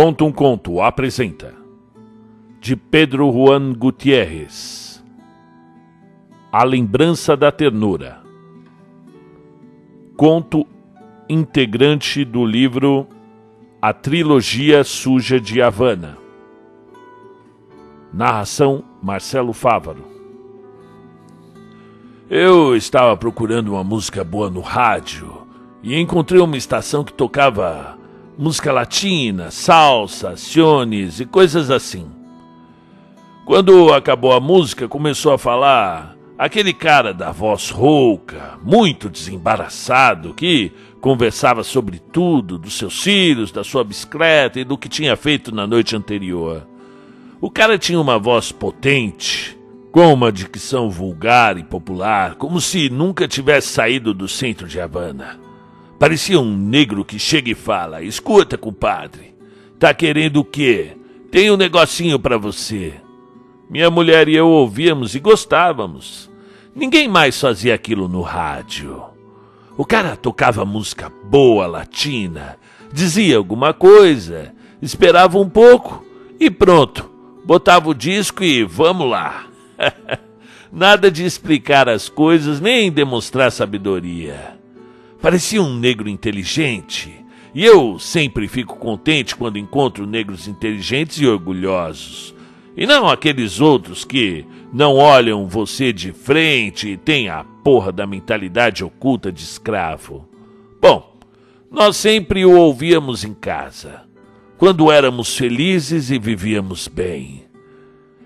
Conta um Conto apresenta de Pedro Juan Gutierrez A Lembrança da Ternura. Conto integrante do livro A Trilogia Suja de Havana. Narração Marcelo Fávaro. Eu estava procurando uma música boa no rádio e encontrei uma estação que tocava música latina, salsa, siones e coisas assim. Quando acabou a música, começou a falar aquele cara da voz rouca, muito desembaraçado, que conversava sobre tudo, dos seus filhos, da sua bicicleta e do que tinha feito na noite anterior. O cara tinha uma voz potente, com uma dicção vulgar e popular, como se nunca tivesse saído do centro de Havana. Parecia um negro que chega e fala: Escuta, compadre, tá querendo o quê? Tem um negocinho para você. Minha mulher e eu ouvíamos e gostávamos. Ninguém mais fazia aquilo no rádio. O cara tocava música boa, latina, dizia alguma coisa, esperava um pouco e pronto. Botava o disco e vamos lá. Nada de explicar as coisas nem demonstrar sabedoria. Parecia um negro inteligente. E eu sempre fico contente quando encontro negros inteligentes e orgulhosos. E não aqueles outros que não olham você de frente e têm a porra da mentalidade oculta de escravo. Bom, nós sempre o ouvíamos em casa, quando éramos felizes e vivíamos bem.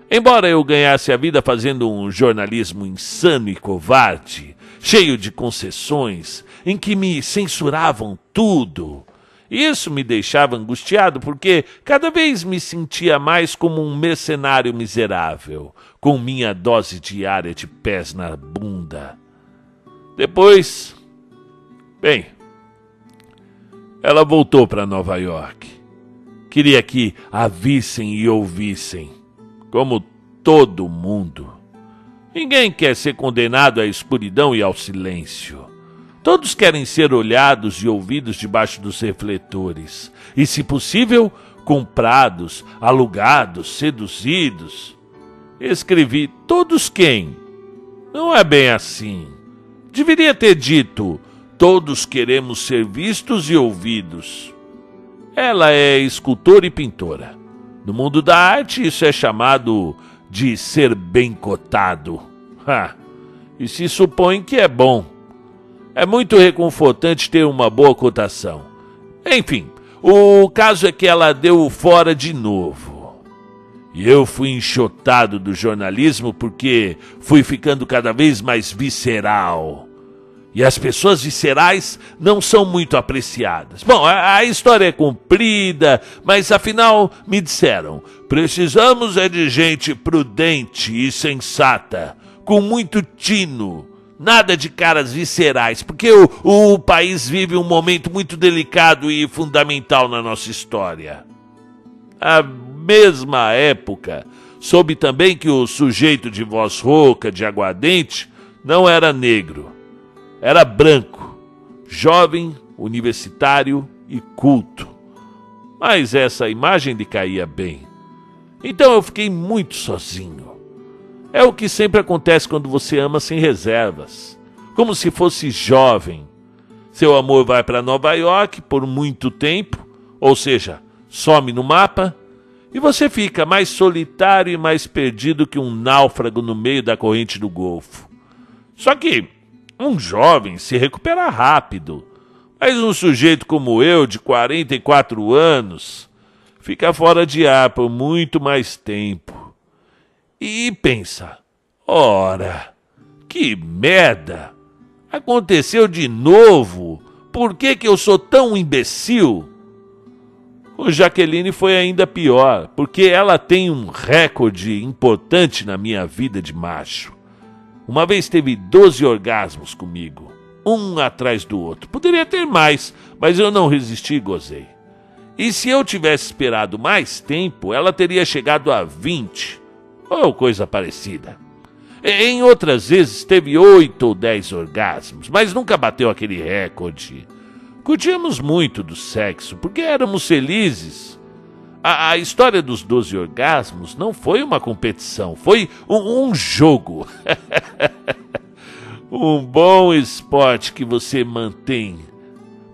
Embora eu ganhasse a vida fazendo um jornalismo insano e covarde, cheio de concessões, em que me censuravam tudo. Isso me deixava angustiado porque cada vez me sentia mais como um mercenário miserável, com minha dose diária de pés na bunda. Depois. Bem. Ela voltou para Nova York. Queria que a vissem e ouvissem, como todo mundo. Ninguém quer ser condenado à escuridão e ao silêncio. Todos querem ser olhados e ouvidos debaixo dos refletores, e, se possível, comprados, alugados, seduzidos. Escrevi todos quem? Não é bem assim. Deveria ter dito: todos queremos ser vistos e ouvidos. Ela é escultora e pintora. No mundo da arte, isso é chamado de ser bem cotado. Ha! E se supõe que é bom. É muito reconfortante ter uma boa cotação. Enfim, o caso é que ela deu fora de novo. E eu fui enxotado do jornalismo porque fui ficando cada vez mais visceral. E as pessoas viscerais não são muito apreciadas. Bom, a, a, história é comprida, mas afinal me disseram: precisamos é de gente prudente e sensata, com muito tino Nada de caras viscerais, porque o, o país vive um momento muito delicado e fundamental na nossa história. A mesma época, soube também que o sujeito de voz rouca, de aguardente, não era negro, era branco, jovem, universitário e culto. Mas essa imagem lhe caía bem. Então eu fiquei muito sozinho. É o que sempre acontece quando você ama sem reservas, como se fosse jovem. Seu amor vai para Nova York por muito tempo, ou seja, some no mapa, e você fica mais solitário e mais perdido que um náufrago no meio da corrente do Golfo. Só que um jovem se recupera rápido, mas um sujeito como eu, de 44 anos, fica fora de ar por muito mais tempo e pensa: ora, que merda! Aconteceu de novo? Por que, que eu sou tão imbecil? Com Jaqueline foi ainda pior, porque ela tem um recorde importante na minha vida de macho. Uma vez teve 12 orgasmos comigo, um atrás do outro. Poderia ter mais, mas eu não resisti e gozei. E se eu tivesse esperado mais tempo, ela teria chegado a 20 ou coisa parecida. Em outras vezes teve oito ou dez orgasmos, mas nunca bateu aquele recorde. Curtíamos muito do sexo, porque éramos felizes. a, a história dos 12 orgasmos não foi uma competição, foi um, um jogo. um bom esporte que você mantém.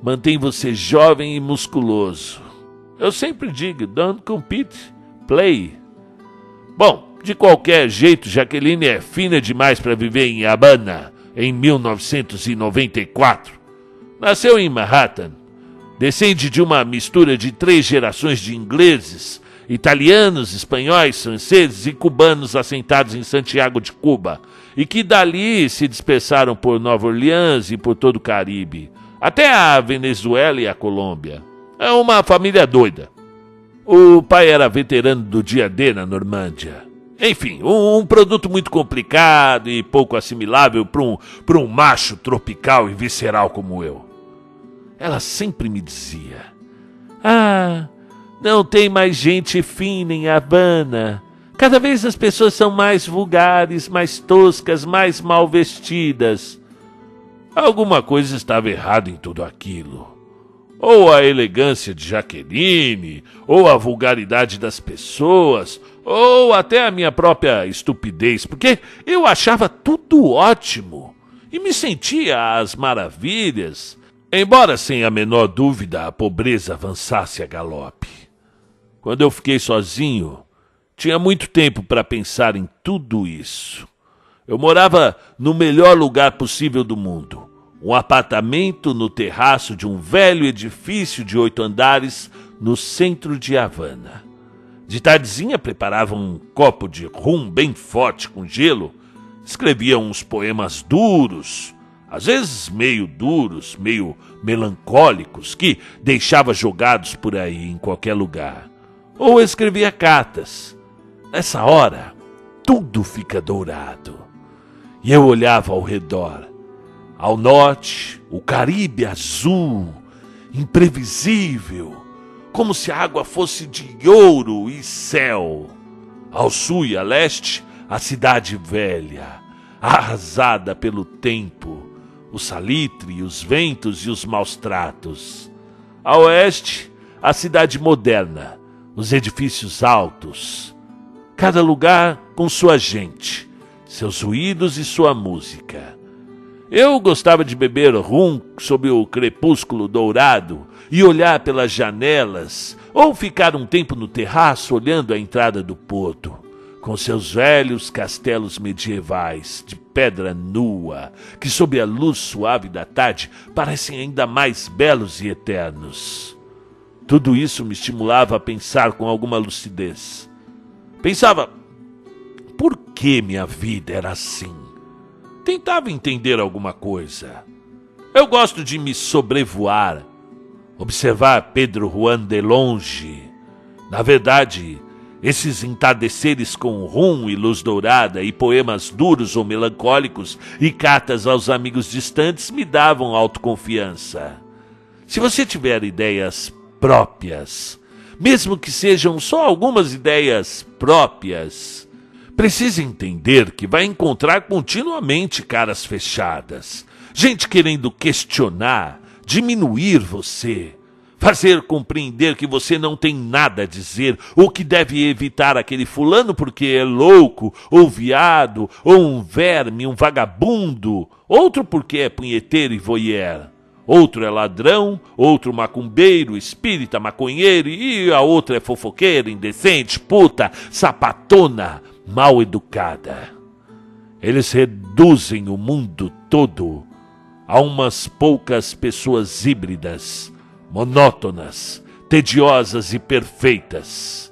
Mantém você jovem e musculoso. Eu sempre digo: don't compete, play. Bom, de qualquer jeito, Jaqueline é fina demais para viver em Habana em 1994. Nasceu em Manhattan Descende de uma mistura de três gerações de ingleses, italianos, espanhóis, franceses e cubanos assentados em Santiago de Cuba, e que dali se dispersaram por Nova Orleans e por todo o Caribe, até a Venezuela e a Colômbia. É uma família doida. O pai era veterano do dia D na Normândia. Enfim, um, um, produto muito complicado e pouco assimilável para um, um macho tropical e visceral como eu. Ela sempre me dizia: Ah, não tem mais gente fina em Havana. Cada vez as pessoas são mais vulgares, mais toscas, mais mal vestidas. Alguma coisa estava errada em tudo aquilo. Ou a elegância de Jaqueline, ou a vulgaridade das pessoas, ou até a minha própria estupidez, porque eu achava tudo ótimo e me sentia às maravilhas. Embora sem a menor dúvida a pobreza avançasse a galope. Quando eu fiquei sozinho, tinha muito tempo para pensar em tudo isso. Eu morava no melhor lugar possível do mundo, um apartamento no terraço de um velho edifício de oito andares no centro de Havana. De tardezinha preparava um copo de rum bem forte com gelo, escrevia uns poemas duros, às vezes meio duros, meio melancólicos, que deixava jogados por aí em qualquer lugar. Ou escrevia cartas. Nessa hora, tudo fica dourado. E eu olhava ao redor. Ao norte, o Caribe azul, imprevisível, como se a água fosse de ouro e céu. Ao sul e a leste, a cidade velha, arrasada pelo tempo o salitre, os ventos e os maus tratos. A oeste, a cidade moderna, os edifícios altos. Cada lugar com sua gente, seus ruídos e sua música. Eu gostava de beber rum sob o crepúsculo dourado e olhar pelas janelas, ou ficar um tempo no terraço olhando a entrada do porto com seus velhos castelos medievais de pedra nua, que sob a luz suave da tarde parecem ainda mais belos e eternos. Tudo isso me estimulava a pensar com alguma lucidez. Pensava, por que minha vida era assim? Tentava entender alguma coisa. Eu gosto de me sobrevoar, observar Pedro Juan de longe. Na verdade, esses entardeceres com rum e luz dourada e poemas duros ou melancólicos e cartas aos amigos distantes me davam autoconfiança. Se você tiver ideias próprias, mesmo que sejam só algumas ideias próprias, precisa entender que vai encontrar continuamente caras fechadas, gente querendo questionar, diminuir você fazer compreender que você não tem nada a dizer, ou que deve evitar aquele fulano porque é louco, ou viado, ou um verme, um vagabundo, outro porque é punheteiro e voyeur. Outro é ladrão, outro macumbeiro, espírita, maconheiro, e a outra é fofoqueira, indecente, puta, sapatona, mal educada. Eles reduzem o mundo todo a umas poucas pessoas híbridas monótonas, tediosas e perfeitas.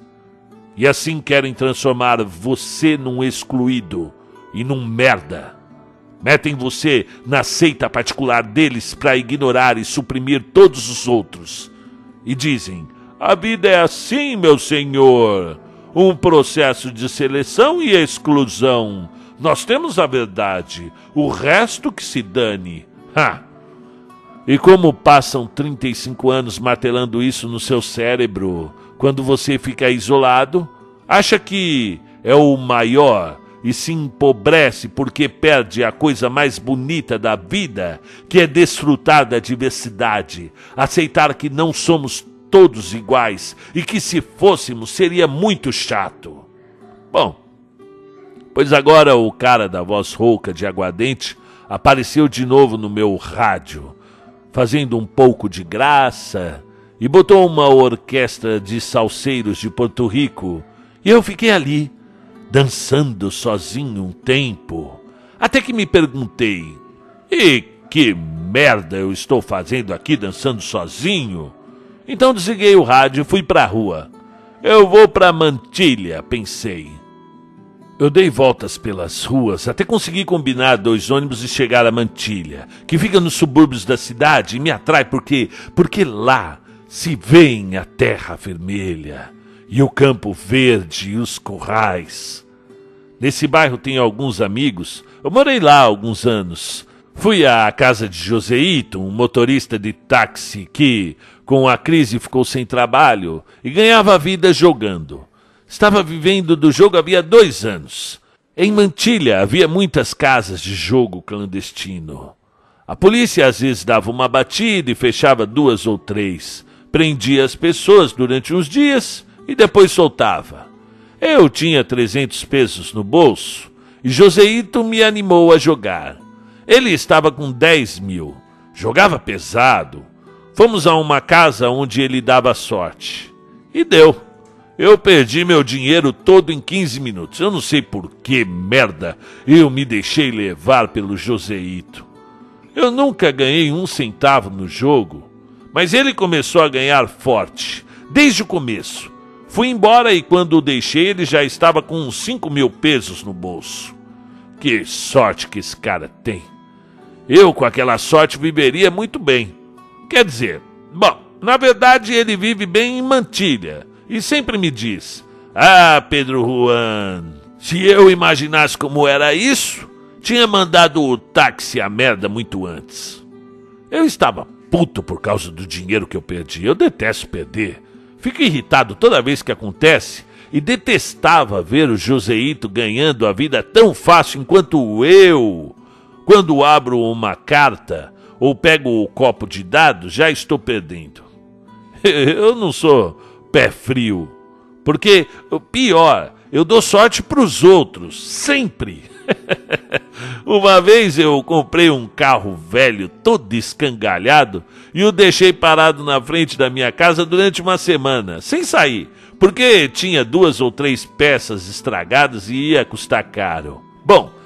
E assim querem transformar você num excluído e num merda. Metem você na seita particular deles para ignorar e suprimir todos os outros. E dizem: a vida é assim, meu senhor. Um processo de seleção e exclusão. Nós temos a verdade, o resto que se dane. Ha! E como passam 35 anos martelando isso no seu cérebro, quando você fica isolado, acha que é o maior e se empobrece porque perde a coisa mais bonita da vida, que é desfrutar da diversidade, aceitar que não somos todos iguais e que se fôssemos seria muito chato. Bom, pois agora o cara da voz rouca de aguardente apareceu de novo no meu rádio, fazendo um pouco de graça e botou uma orquestra de salseiros de Porto Rico e eu fiquei ali, dançando sozinho um tempo, até que me perguntei: e que merda eu estou fazendo aqui dançando sozinho? Então desliguei o rádio e fui para a rua. Eu vou para Mantilha, pensei. Eu dei voltas pelas ruas até conseguir combinar dois ônibus e chegar a Mantilha, que fica nos subúrbios da cidade e me atrai porque porque lá se vê a terra vermelha e o campo verde e os currais. Nesse bairro tenho alguns amigos. Eu morei lá há alguns anos. Fui à casa de Joseito, um motorista de táxi que, com a crise, ficou sem trabalho e ganhava a vida jogando. Estava vivendo do jogo havia dois anos. Em Mantilha havia muitas casas de jogo clandestino. A polícia às vezes dava uma batida e fechava duas ou três. Prendia as pessoas durante uns dias e depois soltava. Eu tinha 300 pesos no bolso e Joseito me animou a jogar. Ele estava com 10 mil. Jogava pesado. Fomos a uma casa onde ele dava sorte. E deu. Eu perdi meu dinheiro todo em 15 minutos. Eu não sei por que merda eu me deixei levar pelo Joseito. Eu nunca ganhei um centavo no jogo, mas ele começou a ganhar forte, desde o começo. Fui embora e quando o deixei ele já estava com uns 5 mil pesos no bolso. Que sorte que esse cara tem. Eu, com aquela sorte, viveria muito bem. Quer dizer, bom, na verdade ele vive bem em Mantilha e sempre me diz: Ah, Pedro Juan, se eu imaginasse como era isso, tinha mandado o táxi a merda muito antes. Eu estava puto por causa do dinheiro que eu perdi. Eu detesto perder. Fico irritado toda vez que acontece e detestava ver o Joseito ganhando a vida tão fácil enquanto eu, quando abro uma carta ou pego o copo de dados, já estou perdendo. Eu não sou pé frio, porque pior, eu dou sorte para os outros, sempre. Uma vez eu comprei um carro velho, todo escangalhado, e o deixei parado na frente da minha casa durante uma semana, sem sair, porque tinha duas ou três peças estragadas e ia custar caro. Bom,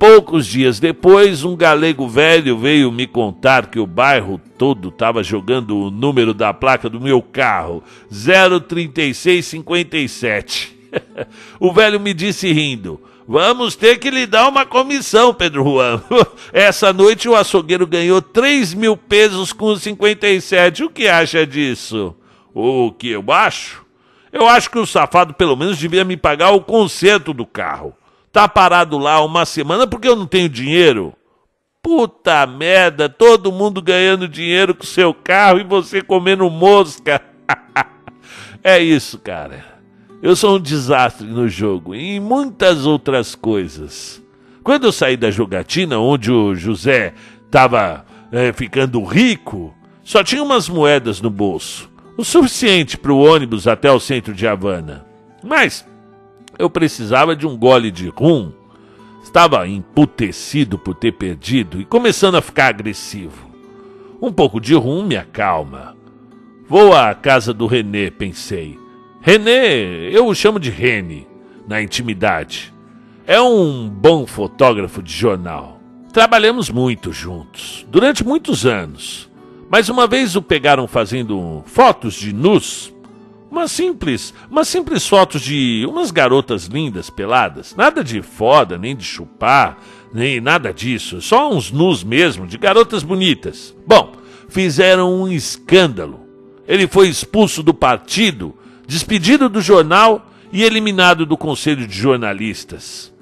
poucos dias depois, um galego velho veio me contar que o bairro todo estava jogando o número da placa do meu carro, 03657. o velho me disse rindo. Vamos ter que lhe dar uma comissão, Pedro Juan. Essa noite o açougueiro ganhou 3 mil pesos com 57. O que acha disso? O que eu acho? Eu acho que o safado pelo menos devia me pagar o conserto do carro. Tá parado lá uma semana porque eu não tenho dinheiro. Puta merda, todo mundo ganhando dinheiro com seu carro e você comendo mosca. é isso, cara. Eu sou um desastre no jogo e em muitas outras coisas. Quando eu saí da jogatina, onde o José estava é, ficando rico, só tinha umas moedas no bolso, o suficiente para o ônibus até o centro de Havana. Mas eu precisava de um gole de rum. Estava emputecido por ter perdido e começando a ficar agressivo. Um pouco de rum me acalma. Vou à casa do René, pensei. René, eu o chamo de Rene, na intimidade. É um bom fotógrafo de jornal. Trabalhamos muito juntos, durante muitos anos. Mas uma vez o pegaram fazendo fotos de nus, umas simples, umas simples fotos de umas garotas lindas peladas, nada de foda, nem de chupar, nem nada disso, só uns nus mesmo, de garotas bonitas. Bom, fizeram um escândalo. Ele foi expulso do partido despedido do jornal e eliminado do conselho de jornalistas.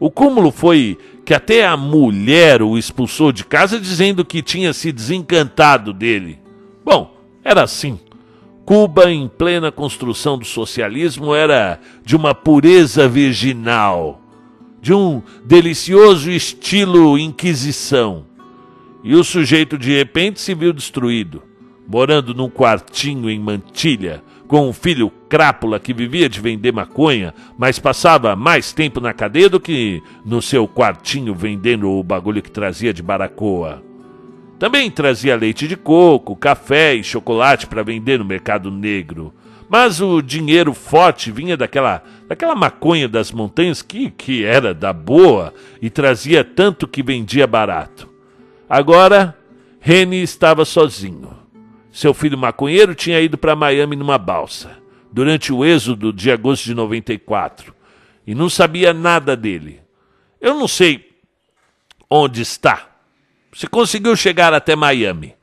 O cúmulo foi que até a mulher o expulsou de casa dizendo que tinha se desencantado dele. Bom, era assim. Cuba, em plena construção do socialismo, era de uma pureza virginal, de um delicioso estilo Inquisição. E o sujeito de repente se viu destruído. morando num quartinho em Mantilha, com um filho crápula que vivia de vender maconha, mas passava mais tempo na cadeia do que no seu quartinho vendendo o bagulho que trazia de baracoa. Também trazia leite de coco, café e chocolate para vender no mercado negro. Mas o dinheiro forte vinha daquela, daquela maconha das montanhas que, que era da boa e trazia tanto que vendia barato. Agora, Rene estava sozinho. Seu filho maconheiro tinha ido para Miami numa balsa, durante o êxodo de agosto de 94, e não sabia nada dele. Eu não sei onde está. Se conseguiu chegar até Miami,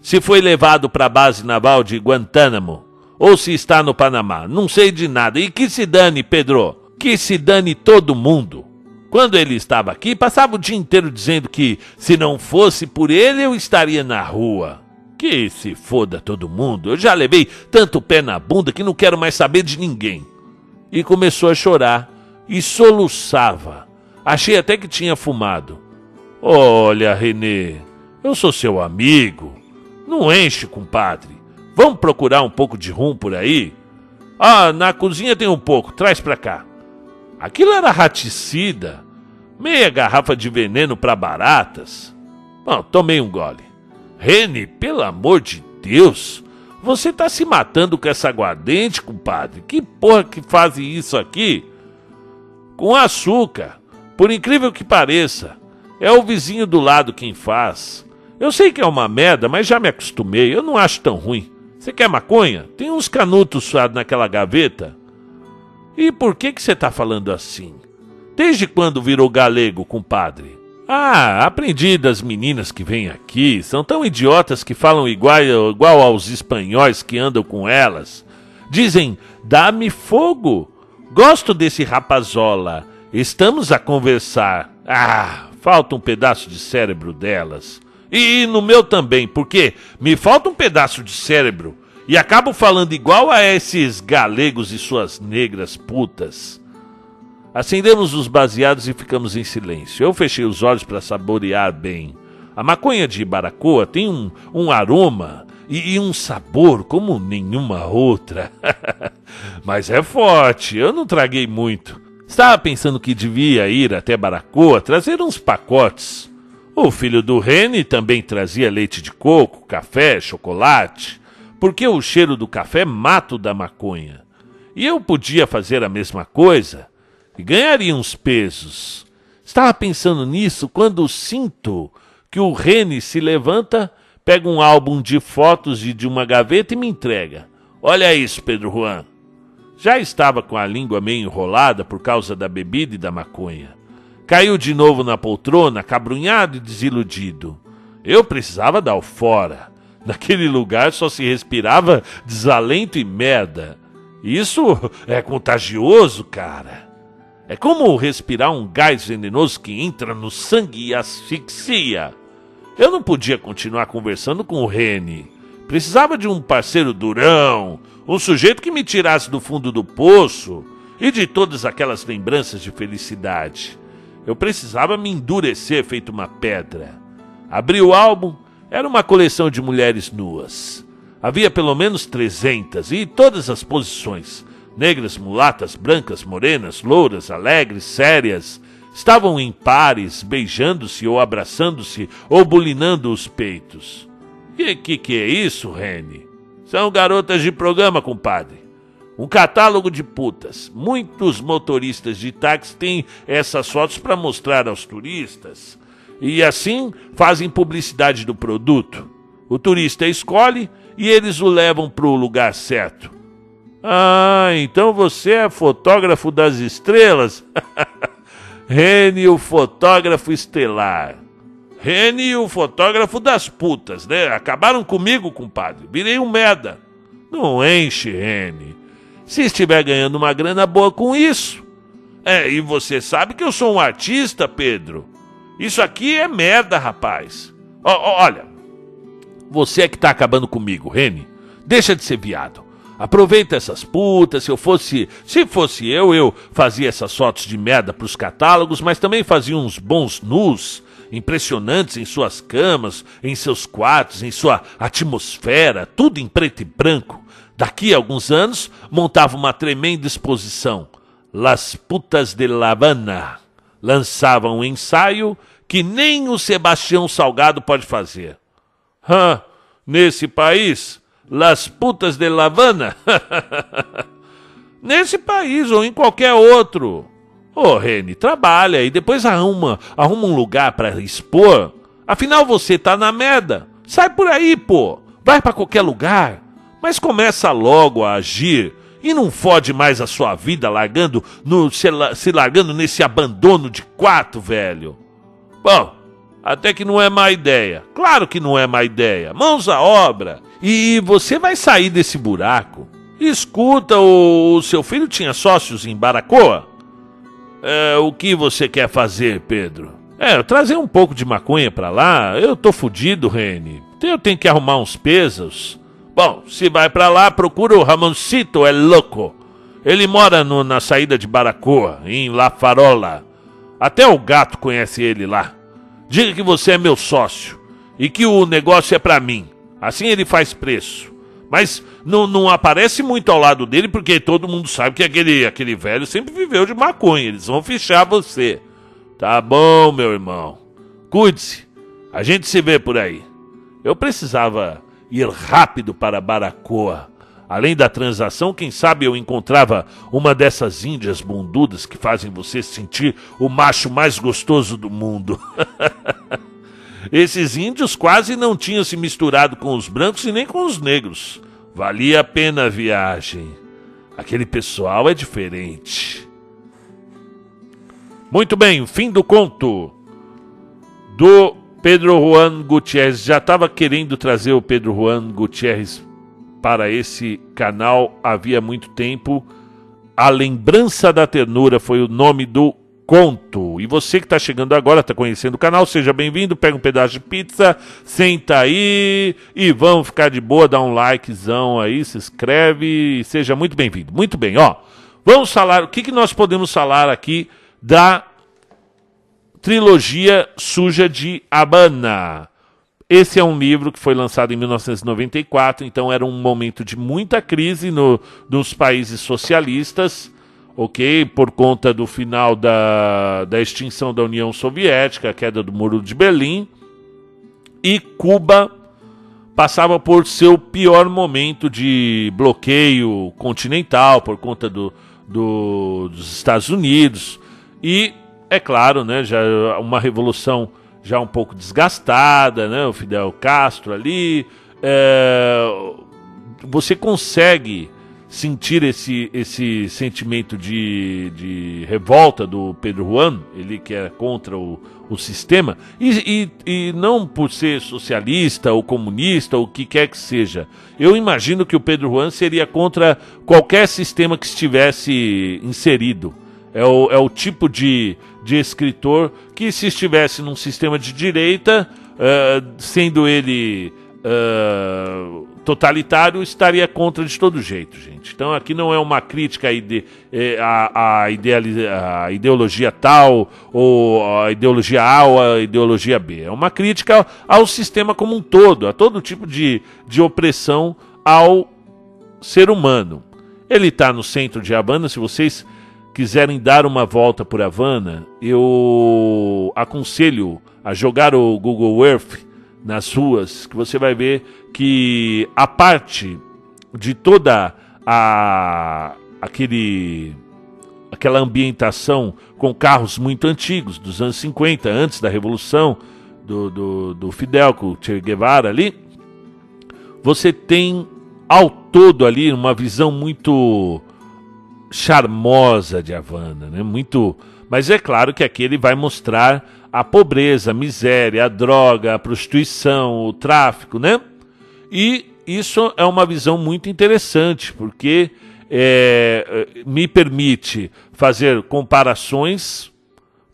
se foi levado para a base naval de Guantánamo, ou se está no Panamá. Não sei de nada. E que se dane, Pedro. Que se dane todo mundo. Quando ele estava aqui, passava o dia inteiro dizendo que se não fosse por ele, eu estaria na rua. Que se foda todo mundo. Eu já levei tanto pé na bunda que não quero mais saber de ninguém. E começou a chorar e soluçava. Achei até que tinha fumado. Olha, Renê, eu sou seu amigo. Não enche, compadre. Vamos procurar um pouco de rum por aí? Ah, na cozinha tem um pouco, traz pra cá. Aquilo era raticida, meia garrafa de veneno para baratas. Bom, tomei um gole. Rene, pelo amor de Deus, você tá se matando com essa aguardente, compadre? Que porra que faz isso aqui? Com açúcar, por incrível que pareça. É o vizinho do lado quem faz. Eu sei que é uma merda, mas já me acostumei, eu não acho tão ruim. Você quer maconha? Tem uns canutos suados naquela gaveta. E por que que você está falando assim? Desde quando virou galego, compadre? Ah, aprendi das meninas que vêm aqui. São tão idiotas que falam igual, igual aos espanhóis que andam com elas. Dizem, dá-me fogo. Gosto desse rapazola. Estamos a conversar. Ah, falta um pedaço de cérebro delas. E no meu também, porque me falta um pedaço de cérebro e acabo falando igual a esses galegos e suas negras putas. Acendemos os baseados e ficamos em silêncio. Eu fechei os olhos para saborear bem. A maconha de baracoa tem um, um aroma e, e um sabor como nenhuma outra. Mas é forte, eu não traguei muito. Estava pensando que devia ir até Baracoa trazer uns pacotes. O filho do Rene também trazia leite de coco, café, chocolate, porque o cheiro do café mata o da maconha. E eu podia fazer a mesma coisa e ganharia uns pesos. Estava pensando nisso quando sinto que o Rene se levanta, pega um álbum de fotos de uma gaveta e me entrega. Olha isso, Pedro Juan. Já estava com a língua meio enrolada por causa da bebida e da maconha. Caiu de novo na poltrona, cabrunhado e desiludido. Eu precisava dar o fora. Naquele lugar só se respirava desalento e merda. Isso é contagioso, cara. É como respirar um gás venenoso que entra no sangue e asfixia. Eu não podia continuar conversando com o Rene. Precisava de um parceiro durão, um sujeito que me tirasse do fundo do poço e de todas aquelas lembranças de felicidade. Eu precisava me endurecer feito uma pedra. Abri o álbum, era uma coleção de mulheres nuas. Havia pelo menos trezentas e todas as posições. Negras, mulatas, brancas, morenas, louras, alegres, sérias. Estavam em pares, beijando-se ou abraçando-se ou bulinando os peitos. Que que, que é isso, Rene? São garotas de programa, compadre. Um catálogo de putas. Muitos motoristas de táxi têm essas fotos para mostrar aos turistas. E assim fazem publicidade do produto. O turista escolhe e eles o levam para o lugar certo. Ah, então você é fotógrafo das estrelas? Rene, o fotógrafo estelar. Rene, o fotógrafo das putas, né? Acabaram comigo, compadre. Virei um merda. Não enche, Rene se estiver ganhando uma grana boa com isso. É, e você sabe que eu sou um artista, Pedro. Isso aqui é merda, rapaz. O, olha, você é que tá acabando comigo, Rene. Deixa de ser viado. Aproveita essas putas. Se eu fosse, se fosse eu, eu fazia essas fotos de merda pros catálogos, mas também fazia uns bons nus impressionantes em suas camas, em seus quartos, em sua atmosfera, tudo em preto e branco. Daqui a alguns anos, montava uma tremenda exposição. Las Putas de La Habana. Lançava um ensaio que nem o Sebastião Salgado pode fazer. Hã, nesse país, Las Putas de La Habana? nesse país ou em qualquer outro. Ô, Rene, trabalha e depois arruma, arruma um lugar para expor. Afinal, você tá na merda. Sai por aí, pô. Vai para qualquer lugar. Mas começa logo a agir e não fode mais a sua vida largando no, se, se largando nesse abandono de quarto, velho. Bom, até que não é má ideia. Claro que não é má ideia. Mãos à obra. E você vai sair desse buraco. Escuta, o, o seu filho tinha sócios em Baracoa? É, o que você quer fazer, Pedro? É, trazer um pouco de maconha pra lá. Eu tô fudido, Rene. Eu tenho que arrumar uns pesos. Bom, se vai pra lá, procura o Ramoncito, é louco. Ele mora no, na saída de Baracoa, em La Farola. Até o gato conhece ele lá. Diga que você é meu sócio e que o negócio é para mim. Assim ele faz preço. Mas não, não aparece muito ao lado dele, porque todo mundo sabe que aquele, aquele velho sempre viveu de maconha. Eles vão fichar você. Tá bom, meu irmão. Cuide-se. A gente se vê por aí. Eu precisava ir rápido para Baracoa. Além da transação, quem sabe eu encontrava uma dessas índias bundudas que fazem você sentir o macho mais gostoso do mundo. Esses índios quase não tinham se misturado com os brancos e nem com os negros. Valia a pena a viagem. Aquele pessoal é diferente. Muito bem, fim do conto do Pedro Juan Gutierrez. Já estava querendo trazer o Pedro Juan Gutierrez para esse canal havia muito tempo. A Lembrança da Ternura foi o nome do conto. E você que está chegando agora, está conhecendo o canal, seja bem-vindo, pega um pedaço de pizza, senta aí e vamos ficar de boa, dá um likezão aí, se inscreve e seja muito bem-vindo. Muito bem, ó. Vamos falar, o que, que nós podemos falar aqui da trilogia Suja de Habana? Esse é um livro que foi lançado em 1994, então era um momento de muita crise no, nos países socialistas ok? Por conta do final da, da extinção da União Soviética, a queda do Muro de Berlim, e Cuba passava por seu pior momento de bloqueio continental por conta do, do, dos Estados Unidos e é claro, né, já uma revolução já um pouco desgastada, né, o Fidel Castro ali, é, você consegue sentir esse, esse sentimento de, de revolta do Pedro Juan, ele que é contra o, o sistema, e, e, e não por ser socialista ou comunista ou o que quer que seja. Eu imagino que o Pedro Juan seria contra qualquer sistema que estivesse inserido. É o, é o tipo de, de escritor que, se estivesse num sistema de direita, uh, sendo ele uh, totalitário estaria contra de todo jeito, gente. Então aqui não é uma crítica à, ide eh, a, ideologia tal, ou a ideologia A ou a ideologia B. É uma crítica ao sistema como um todo, a todo tipo de, de opressão ao ser humano. Ele está no centro de Havana, se vocês quiserem dar uma volta por Havana, eu aconselho a jogar o Google Earth nas ruas, que você vai ver que a parte de toda a aquele aquela ambientação com carros muito antigos dos anos 50, antes da revolução do, do, do Fidel com o Che Guevara ali, você tem ao todo ali uma visão muito charmosa de Havana, né? Muito, mas é claro que aqui ele vai mostrar a pobreza, a miséria, a droga, a prostituição, o tráfico, né? E isso é uma visão muito interessante, porque é, me permite fazer comparações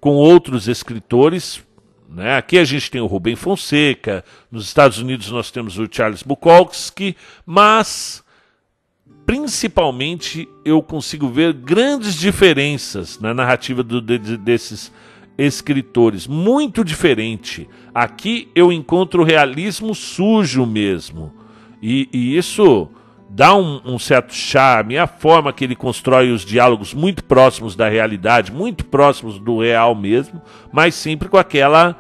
com outros escritores. Né? Aqui a gente tem o Rubem Fonseca, nos Estados Unidos nós temos o Charles Bukowski, mas principalmente eu consigo ver grandes diferenças na narrativa do, de, desses escritores, muito diferente. Aqui eu encontro realismo sujo mesmo. E, e isso dá um, um, certo charme, a forma que ele constrói os diálogos muito próximos da realidade, muito próximos do real mesmo, mas sempre com aquela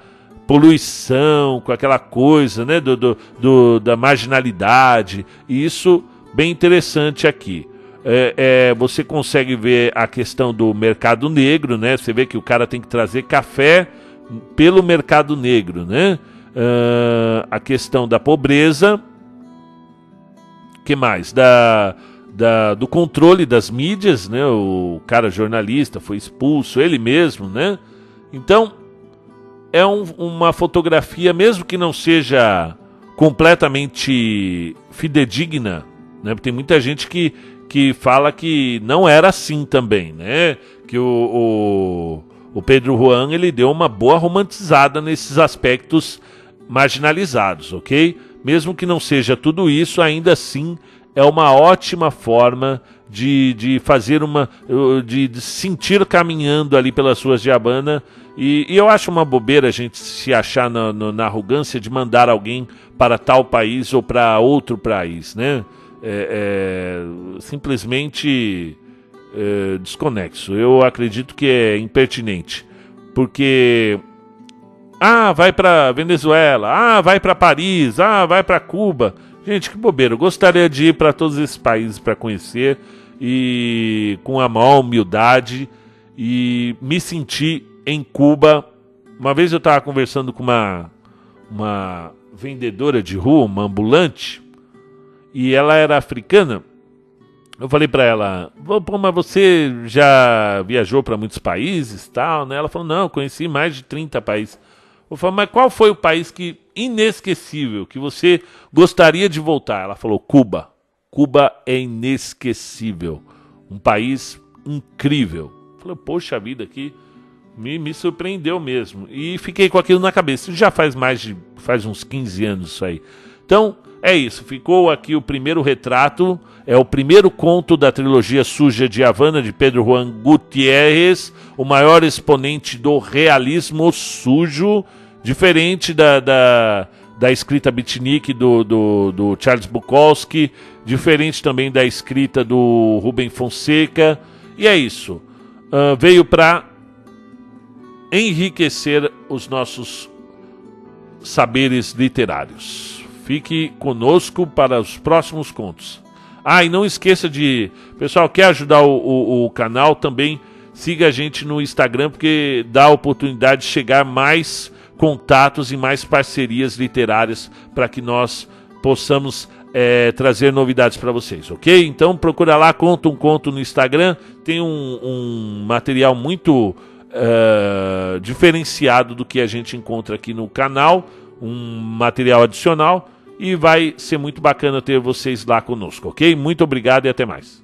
poluição, com aquela coisa né, do, do, do da marginalidade. E isso bem interessante aqui. É, é, você consegue ver a questão do mercado negro, né? Você vê que o cara tem que trazer café pelo mercado negro, né? Uh, a questão da pobreza, que mais? Da, da, do controle das mídias, né? O cara jornalista foi expulso, ele mesmo, né? Então, é um, uma fotografia, mesmo que não seja completamente fidedigna, né? Tem muita gente que, que fala que não era assim também, né? Que o, o, o Pedro Juan ele deu uma boa romantizada nesses aspectos marginalizados, ok? Mesmo que não seja tudo isso, ainda assim é uma ótima forma de, de fazer uma. De, de sentir caminhando ali pelas ruas de Habana. E, e eu acho uma bobeira a gente se achar na, na, na arrogância de mandar alguém para tal país ou para outro país, né? É, é, simplesmente é, desconexo. Eu acredito que é impertinente. Porque ah, vai para Venezuela. Ah, vai para Paris. Ah, vai para Cuba. Gente, que bobeira. Eu gostaria de ir para todos esses países para conhecer e com a maior humildade e me sentir em Cuba. Uma vez eu estava conversando com uma uma vendedora de rua, uma ambulante, e ela era africana. Eu falei para ela, Pô, mas você já viajou para muitos países, tal, né? Ela falou: "Não, conheci mais de 30 países". Eu falei, mas qual foi o país que inesquecível que você gostaria de voltar? Ela falou, Cuba. Cuba é inesquecível. Um país incrível. Eu falei, poxa vida, aqui me, me surpreendeu mesmo. E fiquei com aquilo na cabeça. Já faz mais de. faz uns 15 anos isso aí. Então, é isso. Ficou aqui o primeiro retrato. É o primeiro conto da trilogia Suja de Havana, de Pedro Juan Gutierrez, o maior exponente do realismo sujo Diferente da, da, da escrita beatnik do, do, do, Charles Bukowski, diferente também da escrita do Rubem Fonseca. E é isso. Uh, veio para enriquecer os nossos saberes literários. Fique conosco para os próximos contos. Ah, e não esqueça de. Pessoal, quer ajudar o, o, o canal também? Siga a gente no Instagram, porque dá a oportunidade de chegar mais contatos e mais parcerias literárias para que nós possamos é, trazer novidades para vocês, ok? Então procura lá, conta um conto no Instagram, tem um, um material muito uh, diferenciado do que a gente encontra aqui no canal, um material adicional e vai ser muito bacana ter vocês lá conosco, ok? Muito obrigado e até mais.